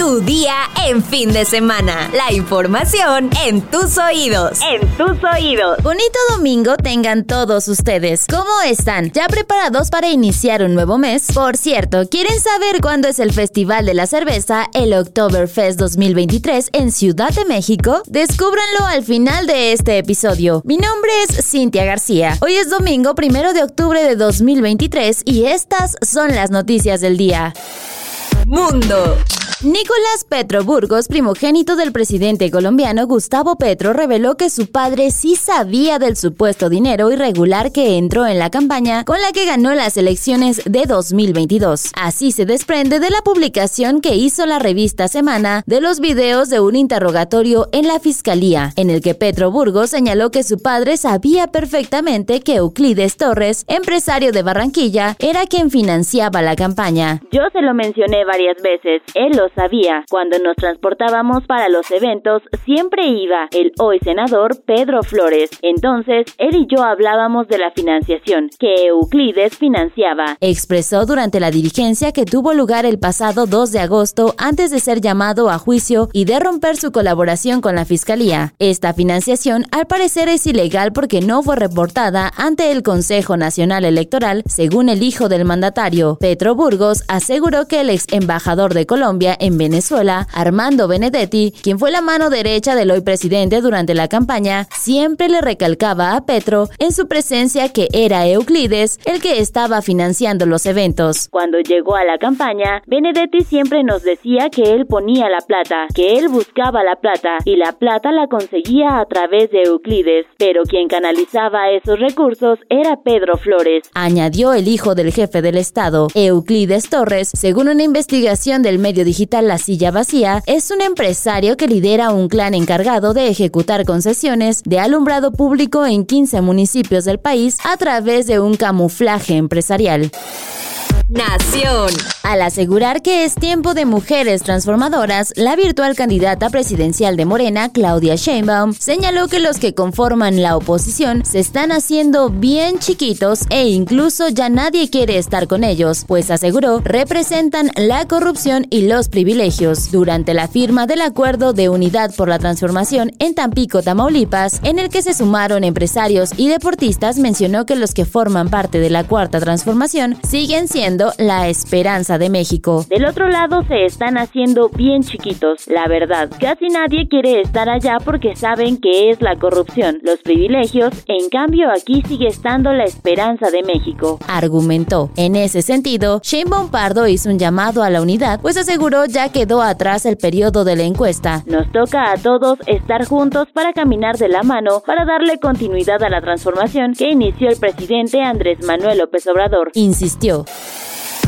Tu día en fin de semana. La información en tus oídos. En tus oídos. Bonito domingo tengan todos ustedes. ¿Cómo están? ¿Ya preparados para iniciar un nuevo mes? Por cierto, ¿quieren saber cuándo es el Festival de la Cerveza, el Oktoberfest 2023 en Ciudad de México? Descúbranlo al final de este episodio. Mi nombre es Cintia García. Hoy es domingo primero de octubre de 2023 y estas son las noticias del día. Mundo. Nicolás Petro Burgos, primogénito del presidente colombiano Gustavo Petro, reveló que su padre sí sabía del supuesto dinero irregular que entró en la campaña con la que ganó las elecciones de 2022. Así se desprende de la publicación que hizo la revista Semana de los videos de un interrogatorio en la fiscalía, en el que Petro Burgos señaló que su padre sabía perfectamente que Euclides Torres, empresario de Barranquilla, era quien financiaba la campaña. Yo se lo mencioné varias veces, él lo sabía. Cuando nos transportábamos para los eventos, siempre iba el hoy senador Pedro Flores. Entonces, él y yo hablábamos de la financiación que Euclides financiaba. Expresó durante la diligencia que tuvo lugar el pasado 2 de agosto antes de ser llamado a juicio y de romper su colaboración con la fiscalía. Esta financiación al parecer es ilegal porque no fue reportada ante el Consejo Nacional Electoral, según el hijo del mandatario. Petro Burgos aseguró que el ex embajador de Colombia en Venezuela, Armando Benedetti, quien fue la mano derecha del hoy presidente durante la campaña, siempre le recalcaba a Petro en su presencia que era Euclides el que estaba financiando los eventos. Cuando llegó a la campaña, Benedetti siempre nos decía que él ponía la plata, que él buscaba la plata y la plata la conseguía a través de Euclides, pero quien canalizaba esos recursos era Pedro Flores. Añadió el hijo del jefe del Estado, Euclides Torres, según una investigación del medio digital la Silla Vacía es un empresario que lidera un clan encargado de ejecutar concesiones de alumbrado público en 15 municipios del país a través de un camuflaje empresarial. Nación. Al asegurar que es tiempo de mujeres transformadoras, la virtual candidata presidencial de Morena, Claudia Sheinbaum, señaló que los que conforman la oposición se están haciendo bien chiquitos e incluso ya nadie quiere estar con ellos, pues aseguró representan la corrupción y los privilegios. Durante la firma del acuerdo de unidad por la transformación en Tampico, Tamaulipas, en el que se sumaron empresarios y deportistas, mencionó que los que forman parte de la cuarta transformación siguen siendo la esperanza de México. Del otro lado se están haciendo bien chiquitos, la verdad. Casi nadie quiere estar allá porque saben que es la corrupción, los privilegios, en cambio aquí sigue estando la esperanza de México. Argumentó. En ese sentido, Shane Bompardo hizo un llamado a la unidad, pues aseguró ya quedó atrás el periodo de la encuesta. Nos toca a todos estar juntos para caminar de la mano para darle continuidad a la transformación que inició el presidente Andrés Manuel López Obrador. Insistió.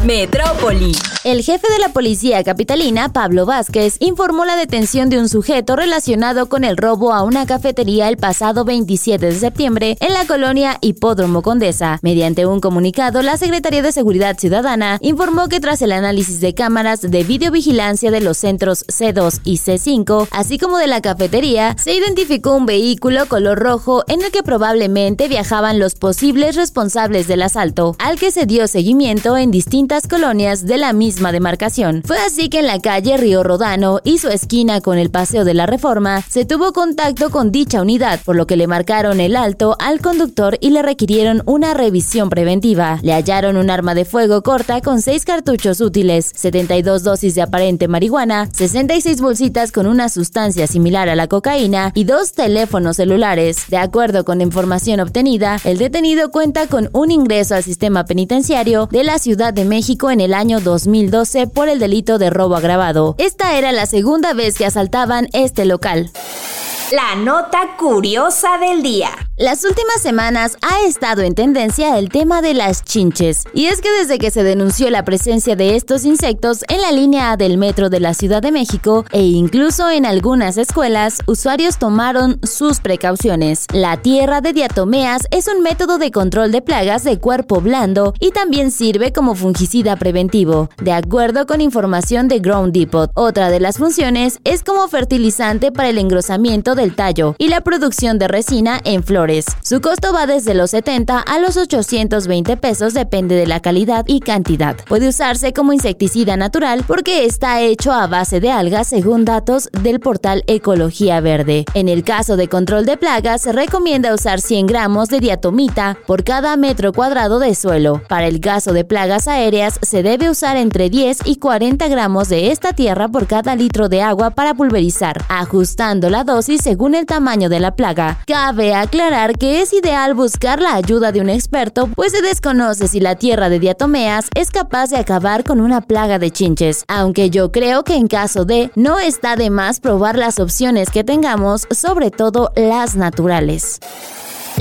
Metrópoli. El jefe de la policía capitalina, Pablo Vázquez, informó la detención de un sujeto relacionado con el robo a una cafetería el pasado 27 de septiembre en la colonia Hipódromo Condesa. Mediante un comunicado, la Secretaría de Seguridad Ciudadana informó que tras el análisis de cámaras de videovigilancia de los centros C2 y C5, así como de la cafetería, se identificó un vehículo color rojo en el que probablemente viajaban los posibles responsables del asalto, al que se dio seguimiento en distintas colonias de la misma demarcación. Fue así que en la calle Río Rodano y su esquina con el Paseo de la Reforma se tuvo contacto con dicha unidad, por lo que le marcaron el alto al conductor y le requirieron una revisión preventiva. Le hallaron un arma de fuego corta con seis cartuchos útiles, 72 dosis de aparente marihuana, 66 bolsitas con una sustancia similar a la cocaína y dos teléfonos celulares. De acuerdo con información obtenida, el detenido cuenta con un ingreso al sistema penitenciario de la Ciudad de México En el año 2012 por el delito de robo agravado. Esta era la segunda vez que asaltaban este local. La nota curiosa del día. Las últimas semanas ha estado en tendencia el tema de las chinches, y es que desde que se denunció la presencia de estos insectos en la línea del metro de la Ciudad de México e incluso en algunas escuelas, usuarios tomaron sus precauciones. La tierra de diatomeas es un método de control de plagas de cuerpo blando y también sirve como fungicida preventivo, de acuerdo con información de Ground Depot. Otra de las funciones es como fertilizante para el engrosamiento del tallo y la producción de resina en flores Su costo va desde los 70 a los 820 pesos, depende de la calidad y cantidad. Puede usarse como insecticida natural porque está hecho a base de algas según datos del portal Ecología Verde. En el caso de control de plagas, se recomienda usar 100 gramos de diatomita por cada metro cuadrado de suelo. Para el caso de plagas aéreas, se debe usar entre 10 y 40 gramos de esta tierra por cada litro de agua para pulverizar, ajustando la dosis según el tamaño de la plaga. Cabe aclarar que es ideal buscar la ayuda de un experto, pues se desconoce si la tierra de diatomeas es capaz de acabar con una plaga de chinches, aunque yo creo que en caso de no está de más probar las opciones que tengamos, sobre todo las naturales.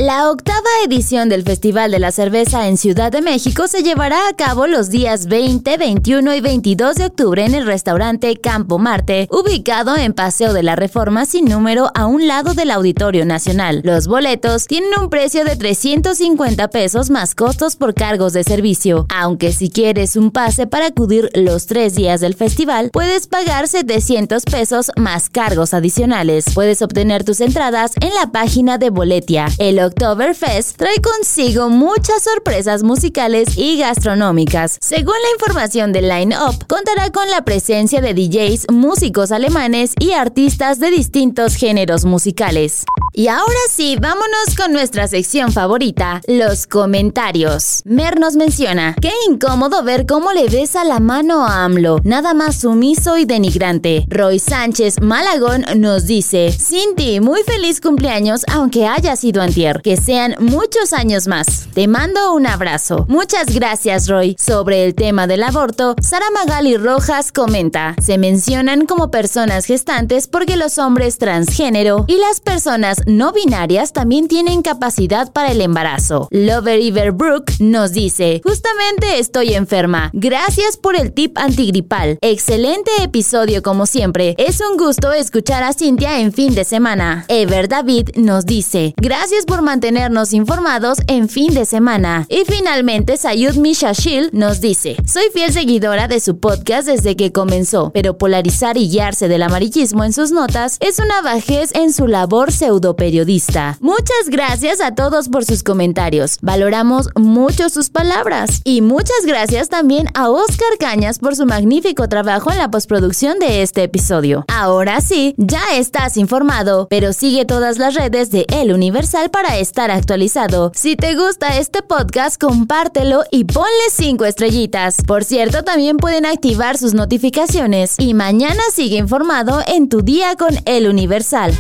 La octava edición del Festival de la Cerveza en Ciudad de México se llevará a cabo los días 20, 21 y 22 de octubre en el restaurante Campo Marte, ubicado en Paseo de la Reforma sin número a un lado del Auditorio Nacional. Los boletos tienen un precio de 350 pesos más costos por cargos de servicio, aunque si quieres un pase para acudir los tres días del festival, puedes pagar 700 pesos más cargos adicionales. Puedes obtener tus entradas en la página de Boletia. El Oktoberfest trae consigo muchas sorpresas musicales y gastronómicas. Según la información del line-up, contará con la presencia de DJs, músicos alemanes y artistas de distintos géneros musicales. Y ahora sí, vámonos con nuestra sección favorita, los comentarios. Mer nos menciona, qué incómodo ver cómo le besa la mano a AMLO, nada más sumiso y denigrante. Roy Sánchez Malagón nos dice, Cindy, muy feliz cumpleaños aunque haya sido antier, que sean muchos años más. Te mando un abrazo. Muchas gracias Roy. Sobre el tema del aborto, Sara Magali Rojas comenta, se mencionan como personas gestantes porque los hombres transgénero y las personas no binarias también tienen capacidad para el embarazo. Lover Iverbrook nos dice, justamente estoy enferma. Gracias por el tip antigripal. Excelente episodio como siempre. Es un gusto escuchar a Cintia en fin de semana. Ever David nos dice, gracias por mantenernos informados en fin de semana. Y finalmente Sayud Mishashil nos dice, soy fiel seguidora de su podcast desde que comenzó, pero polarizar y guiarse del amarillismo en sus notas es una bajez en su labor pseudo periodista. Muchas gracias a todos por sus comentarios. Valoramos mucho sus palabras. Y muchas gracias también a Oscar Cañas por su magnífico trabajo en la postproducción de este episodio. Ahora sí, ya estás informado, pero sigue todas las redes de El Universal para estar actualizado. Si te gusta este podcast, compártelo y ponle 5 estrellitas. Por cierto, también pueden activar sus notificaciones. Y mañana sigue informado en tu día con El Universal.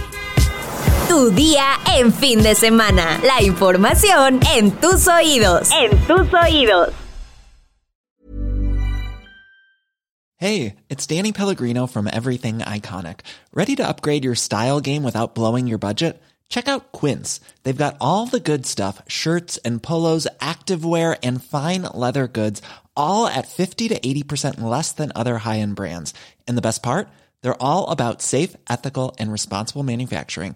Tu día en fin de semana. La información en tus oídos. En tus oídos. Hey, it's Danny Pellegrino from Everything Iconic. ¿Ready to upgrade your style game without blowing your budget? Check out Quince. They've got all the good stuff shirts and polos, activewear, and fine leather goods, all at 50 to 80% less than other high end brands. And the best part? They're all about safe, ethical, and responsible manufacturing.